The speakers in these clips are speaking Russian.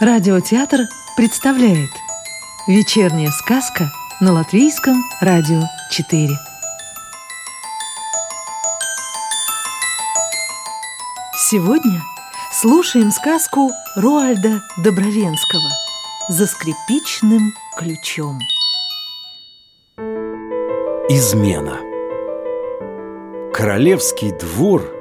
Радиотеатр представляет Вечерняя сказка на Латвийском радио 4 Сегодня слушаем сказку Роальда Добровенского «За скрипичным ключом» Измена Королевский двор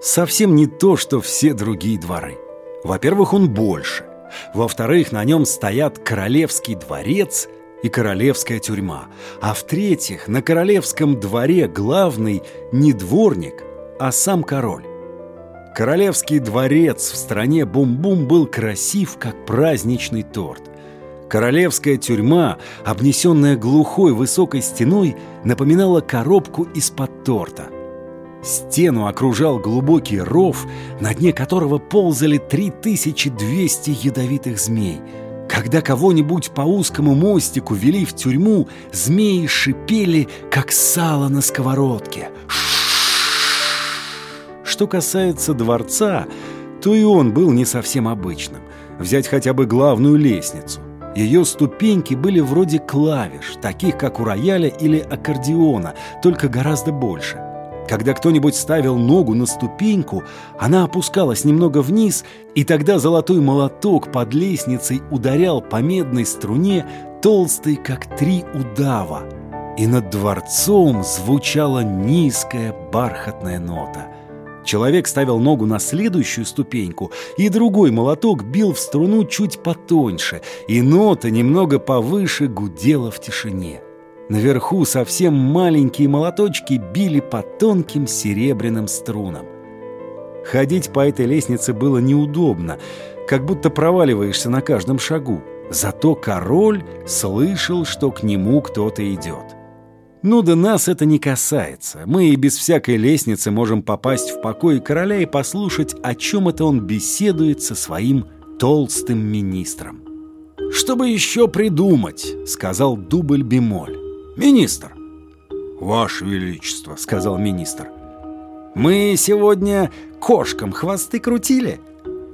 совсем не то, что все другие дворы. Во-первых, он больше. Во-вторых, на нем стоят королевский дворец и королевская тюрьма. А в-третьих, на королевском дворе главный не дворник, а сам король. Королевский дворец в стране Бум-Бум был красив, как праздничный торт. Королевская тюрьма, обнесенная глухой высокой стеной, напоминала коробку из-под торта. Стену окружал глубокий ров, на дне которого ползали 3200 ядовитых змей. Когда кого-нибудь по узкому мостику вели в тюрьму, змеи шипели, как сало на сковородке. Что касается дворца, то и он был не совсем обычным. Взять хотя бы главную лестницу. Ее ступеньки были вроде клавиш, таких как у рояля или аккордеона, только гораздо больше. Когда кто-нибудь ставил ногу на ступеньку, она опускалась немного вниз, и тогда золотой молоток под лестницей ударял по медной струне, толстой, как три удава. И над дворцом звучала низкая бархатная нота. Человек ставил ногу на следующую ступеньку, и другой молоток бил в струну чуть потоньше, и нота немного повыше гудела в тишине. Наверху совсем маленькие молоточки били по тонким серебряным струнам. Ходить по этой лестнице было неудобно, как будто проваливаешься на каждом шагу. Зато король слышал, что к нему кто-то идет. Ну да нас это не касается. Мы и без всякой лестницы можем попасть в покой короля и послушать, о чем это он беседует со своим толстым министром. «Чтобы еще придумать», — сказал дубль бемоль. «Министр!» «Ваше Величество!» — сказал министр. «Мы сегодня кошкам хвосты крутили?»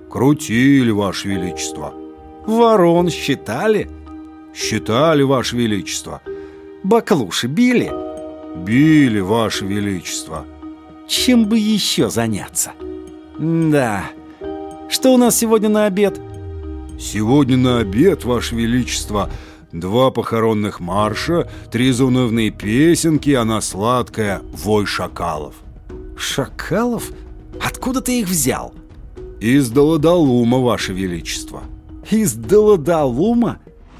«Крутили, Ваше Величество!» «Ворон считали?» «Считали, Ваше Величество!» «Баклуши били?» «Били, Ваше Величество!» «Чем бы еще заняться?» «Да. Что у нас сегодня на обед?» «Сегодня на обед, Ваше Величество!» Два похоронных марша, три заунывные песенки, она сладкая «Вой шакалов». «Шакалов? Откуда ты их взял?» «Из Даладалума, Ваше Величество». «Из Даладалума?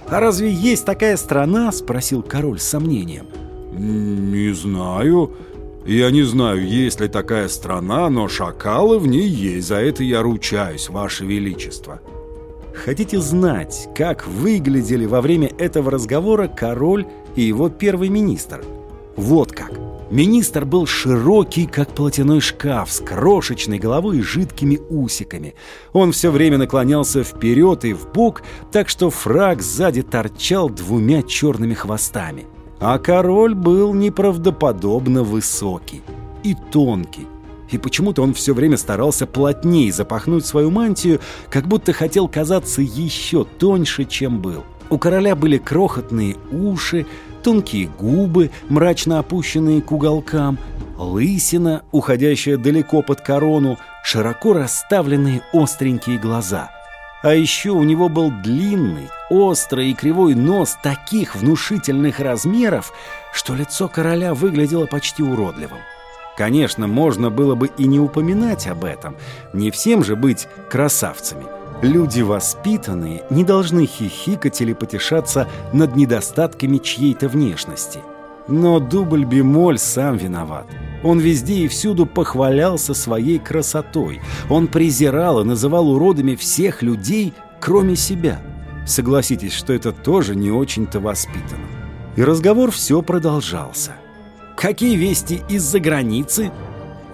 А разве есть такая страна?» — спросил король с сомнением. «Не знаю. Я не знаю, есть ли такая страна, но шакалы в ней есть. За это я ручаюсь, Ваше Величество». Хотите знать, как выглядели во время этого разговора король и его первый министр? Вот как. Министр был широкий, как платяной шкаф, с крошечной головой и жидкими усиками. Он все время наклонялся вперед и вбок, так что фраг сзади торчал двумя черными хвостами. А король был неправдоподобно высокий и тонкий, и почему-то он все время старался плотнее запахнуть свою мантию, как будто хотел казаться еще тоньше, чем был. У короля были крохотные уши, тонкие губы, мрачно опущенные к уголкам, лысина, уходящая далеко под корону, широко расставленные остренькие глаза. А еще у него был длинный, острый и кривой нос таких внушительных размеров, что лицо короля выглядело почти уродливым. Конечно, можно было бы и не упоминать об этом. Не всем же быть красавцами. Люди воспитанные не должны хихикать или потешаться над недостатками чьей-то внешности. Но дубль бемоль сам виноват. Он везде и всюду похвалялся своей красотой. Он презирал и называл уродами всех людей, кроме себя. Согласитесь, что это тоже не очень-то воспитанно. И разговор все продолжался. Какие вести из-за границы?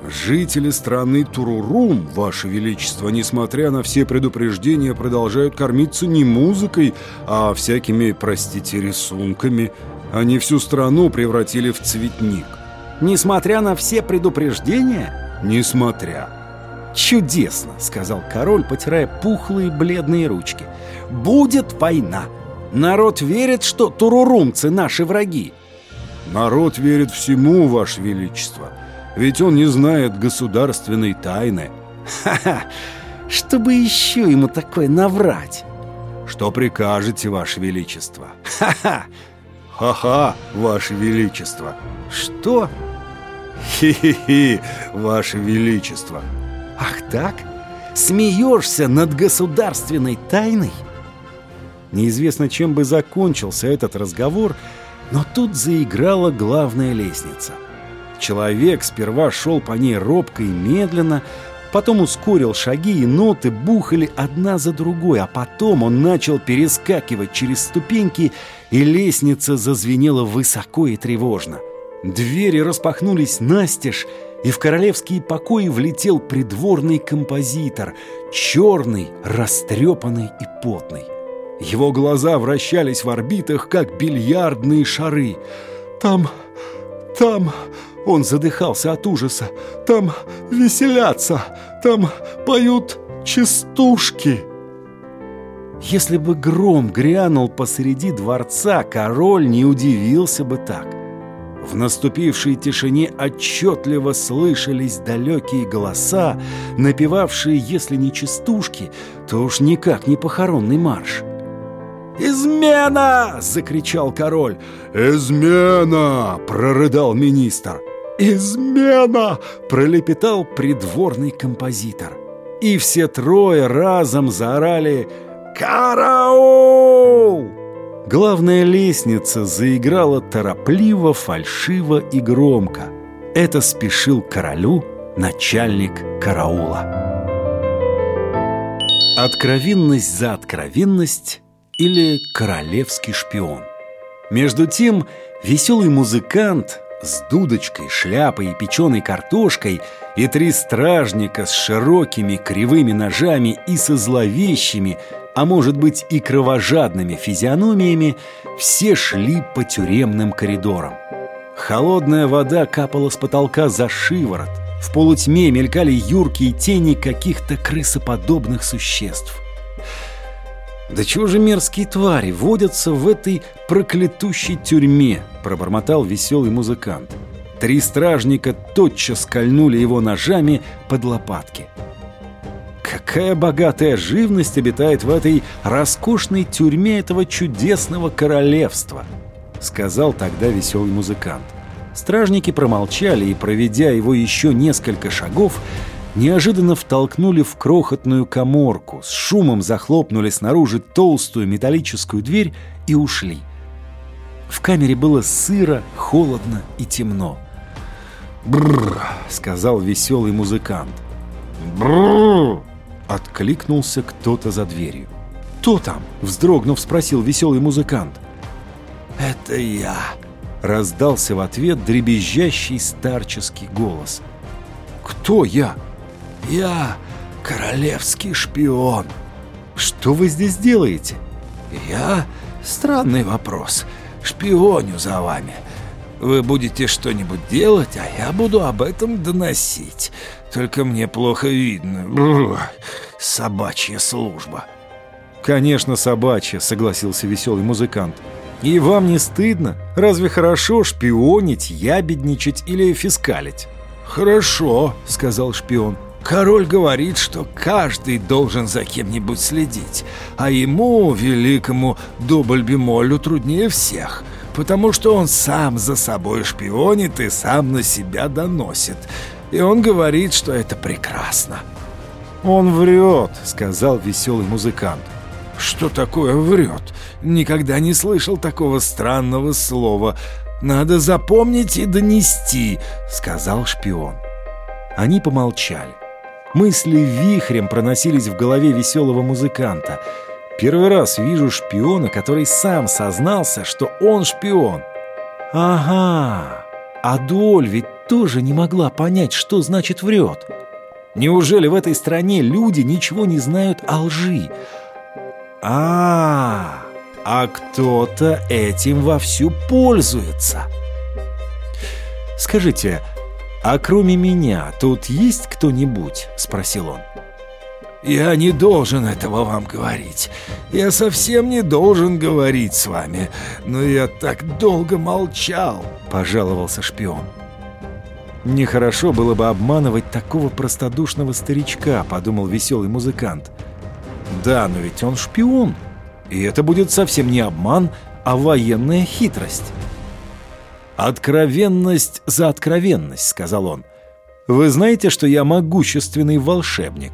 Жители страны Турурум, Ваше Величество, несмотря на все предупреждения, продолжают кормиться не музыкой, а всякими, простите, рисунками. Они всю страну превратили в цветник. Несмотря на все предупреждения? Несмотря. «Чудесно!» — сказал король, потирая пухлые бледные ручки. «Будет война! Народ верит, что турурумцы наши враги!» «Народ верит всему, Ваше Величество, ведь он не знает государственной тайны». «Ха-ха! Чтобы еще ему такое наврать!» «Что прикажете, Ваше Величество?» «Ха-ха! Ха-ха, Ваше Величество!» «Что?» «Хи-хи-хи, Ваше Величество!» «Ах так? Смеешься над государственной тайной?» Неизвестно, чем бы закончился этот разговор, но тут заиграла главная лестница. Человек сперва шел по ней робко и медленно, потом ускорил шаги, и ноты бухали одна за другой, а потом он начал перескакивать через ступеньки, и лестница зазвенела высоко и тревожно. Двери распахнулись настежь, и в королевские покои влетел придворный композитор, черный, растрепанный и потный. Его глаза вращались в орбитах, как бильярдные шары. «Там, там...» Он задыхался от ужаса. «Там веселятся, там поют частушки!» Если бы гром грянул посреди дворца, король не удивился бы так. В наступившей тишине отчетливо слышались далекие голоса, напевавшие, если не частушки, то уж никак не похоронный марш. «Измена!» — закричал король. «Измена!» — прорыдал министр. «Измена!» — пролепетал придворный композитор. И все трое разом заорали «Караул!» Главная лестница заиграла торопливо, фальшиво и громко. Это спешил королю начальник караула. Откровенность за откровенность или королевский шпион. Между тем, веселый музыкант с дудочкой, шляпой и печеной картошкой и три стражника с широкими кривыми ножами и со зловещими, а может быть и кровожадными физиономиями, все шли по тюремным коридорам. Холодная вода капала с потолка за шиворот. В полутьме мелькали юркие тени каких-то крысоподобных существ. «Да чего же мерзкие твари водятся в этой проклятущей тюрьме?» – пробормотал веселый музыкант. Три стражника тотчас кольнули его ножами под лопатки. Какая богатая живность обитает в этой роскошной тюрьме этого чудесного королевства, сказал тогда веселый музыкант. Стражники промолчали и, проведя его еще несколько шагов, неожиданно втолкнули в крохотную коморку, с шумом захлопнули снаружи толстую металлическую дверь и ушли. В камере было сыро, холодно и темно. «Бррр!» — сказал веселый музыкант. «Бррр!» — откликнулся кто-то за дверью. «Кто там?» — вздрогнув, спросил веселый музыкант. «Это я!» — раздался в ответ дребезжащий старческий голос. «Кто я?» «Я королевский шпион». «Что вы здесь делаете?» «Я? Странный вопрос. Шпионю за вами. Вы будете что-нибудь делать, а я буду об этом доносить. Только мне плохо видно. Бррр, собачья служба». «Конечно, собачья», — согласился веселый музыкант. «И вам не стыдно? Разве хорошо шпионить, ябедничать или фискалить?» «Хорошо», — сказал шпион. Король говорит, что каждый должен за кем-нибудь следить, а ему, великому Дубльбемолю, труднее всех, потому что он сам за собой шпионит и сам на себя доносит. И он говорит, что это прекрасно. «Он врет», — сказал веселый музыкант. «Что такое врет? Никогда не слышал такого странного слова. Надо запомнить и донести», — сказал шпион. Они помолчали. Мысли вихрем проносились в голове веселого музыканта. Первый раз вижу шпиона, который сам сознался, что он шпион. Ага, Адоль ведь тоже не могла понять, что значит врет. Неужели в этой стране люди ничего не знают о лжи? А, а кто-то этим вовсю пользуется. Скажите, «А кроме меня тут есть кто-нибудь?» — спросил он. «Я не должен этого вам говорить. Я совсем не должен говорить с вами. Но я так долго молчал», — пожаловался шпион. «Нехорошо было бы обманывать такого простодушного старичка», — подумал веселый музыкант. «Да, но ведь он шпион, и это будет совсем не обман, а военная хитрость». «Откровенность за откровенность», — сказал он. «Вы знаете, что я могущественный волшебник?»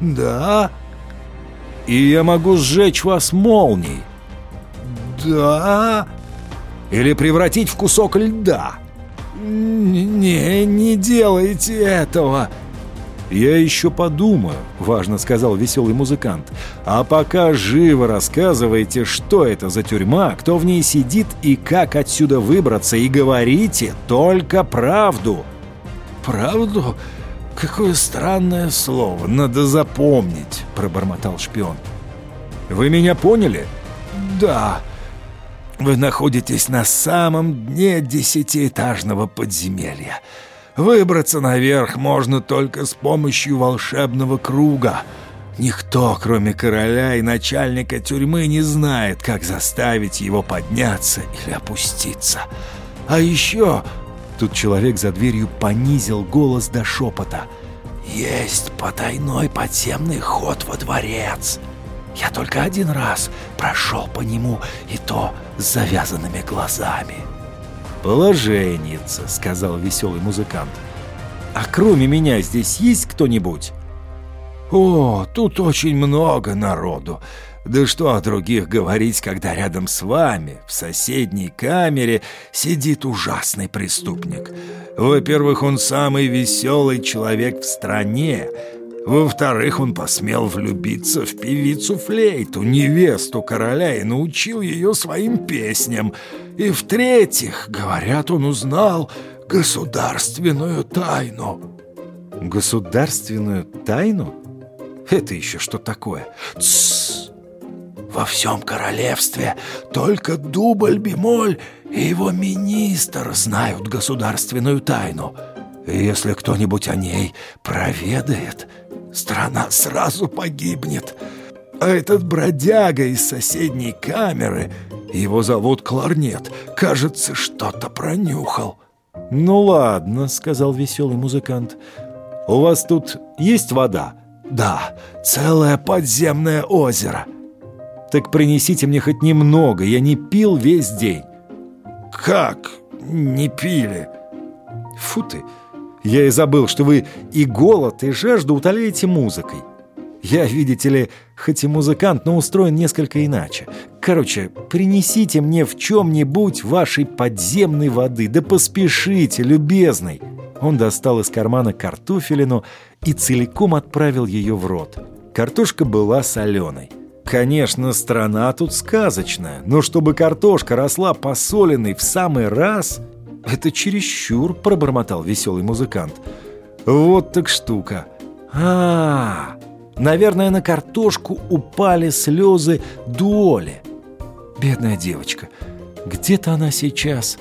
«Да». «И я могу сжечь вас молнией?» «Да». «Или превратить в кусок льда?» «Не, не делайте этого!» «Я еще подумаю», — важно сказал веселый музыкант. «А пока живо рассказывайте, что это за тюрьма, кто в ней сидит и как отсюда выбраться, и говорите только правду». «Правду? Какое странное слово, надо запомнить», — пробормотал шпион. «Вы меня поняли?» «Да», вы находитесь на самом дне десятиэтажного подземелья. Выбраться наверх можно только с помощью волшебного круга. Никто, кроме короля и начальника тюрьмы, не знает, как заставить его подняться или опуститься. А еще... Тут человек за дверью понизил голос до шепота. «Есть потайной подземный ход во дворец. Я только один раз прошел по нему, и то с завязанными глазами. «Положенница», — сказал веселый музыкант. «А кроме меня здесь есть кто-нибудь?» «О, тут очень много народу. Да что о других говорить, когда рядом с вами, в соседней камере, сидит ужасный преступник. Во-первых, он самый веселый человек в стране, во-вторых, он посмел влюбиться в певицу Флейту, невесту короля, и научил ее своим песням. И в-третьих, говорят, он узнал государственную тайну. Государственную тайну? Это еще что такое? Тссс! Во всем королевстве только Дубль-Бемоль и его министр знают государственную тайну. И если кто-нибудь о ней проведает, страна сразу погибнет. А этот бродяга из соседней камеры, его зовут Кларнет, кажется, что-то пронюхал. «Ну ладно», — сказал веселый музыкант. «У вас тут есть вода?» «Да, целое подземное озеро». «Так принесите мне хоть немного, я не пил весь день». «Как не пили?» «Фу ты, я и забыл, что вы и голод, и жажду утоляете музыкой. Я, видите ли, хоть и музыкант, но устроен несколько иначе. Короче, принесите мне в чем-нибудь вашей подземной воды, да поспешите, любезный». Он достал из кармана картофелину и целиком отправил ее в рот. Картошка была соленой. Конечно, страна тут сказочная, но чтобы картошка росла посоленной в самый раз, «Это чересчур», — пробормотал веселый музыкант. «Вот так штука. А, -а, -а наверное, на картошку упали слезы Дуоли. Бедная девочка, где-то она сейчас».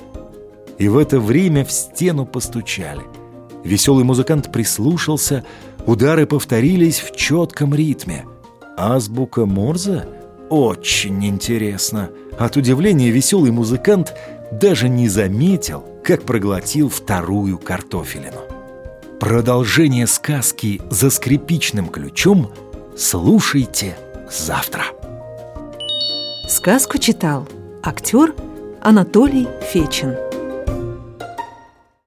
И в это время в стену постучали. Веселый музыкант прислушался, удары повторились в четком ритме. Азбука Морзе? Очень интересно. От удивления веселый музыкант даже не заметил, как проглотил вторую картофелину. Продолжение сказки «За скрипичным ключом» слушайте завтра. Сказку читал актер Анатолий Фечин.